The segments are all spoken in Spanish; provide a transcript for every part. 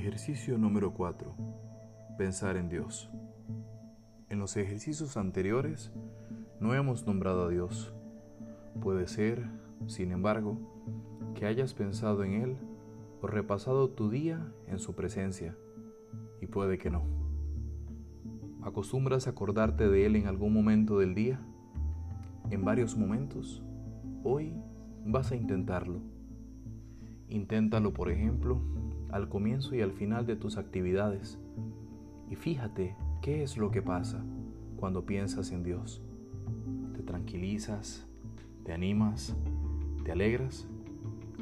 Ejercicio número 4. Pensar en Dios. En los ejercicios anteriores no hemos nombrado a Dios. Puede ser, sin embargo, que hayas pensado en Él o repasado tu día en su presencia, y puede que no. ¿Acostumbras acordarte de Él en algún momento del día? ¿En varios momentos? Hoy vas a intentarlo. Inténtalo, por ejemplo, al comienzo y al final de tus actividades. Y fíjate qué es lo que pasa cuando piensas en Dios. ¿Te tranquilizas? ¿Te animas? ¿Te alegras?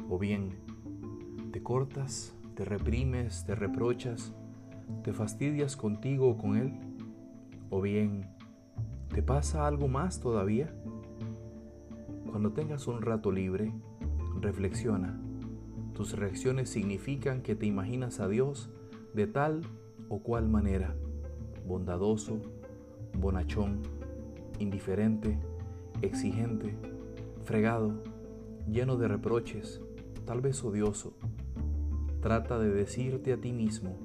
¿O bien te cortas? ¿Te reprimes? ¿Te reprochas? ¿Te fastidias contigo o con Él? ¿O bien te pasa algo más todavía? Cuando tengas un rato libre, reflexiona tus reacciones significan que te imaginas a Dios de tal o cual manera, bondadoso, bonachón, indiferente, exigente, fregado, lleno de reproches, tal vez odioso. Trata de decirte a ti mismo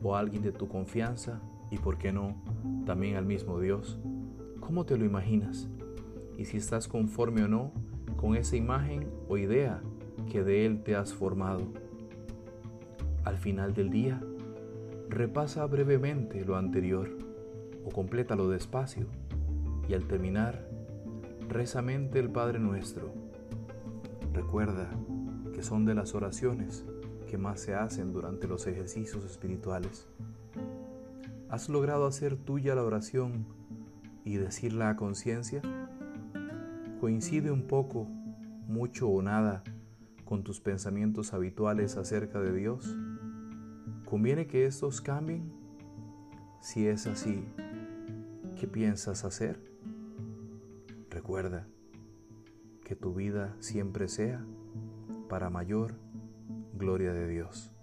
o a alguien de tu confianza y, por qué no, también al mismo Dios, cómo te lo imaginas y si estás conforme o no con esa imagen o idea que de Él te has formado. Al final del día, repasa brevemente lo anterior o complétalo despacio y al terminar, rezamente el Padre Nuestro. Recuerda que son de las oraciones que más se hacen durante los ejercicios espirituales. ¿Has logrado hacer tuya la oración y decirla a conciencia? ¿Coincide un poco, mucho o nada con tus pensamientos habituales acerca de Dios? ¿Conviene que estos cambien? Si es así, ¿qué piensas hacer? Recuerda que tu vida siempre sea para mayor gloria de Dios.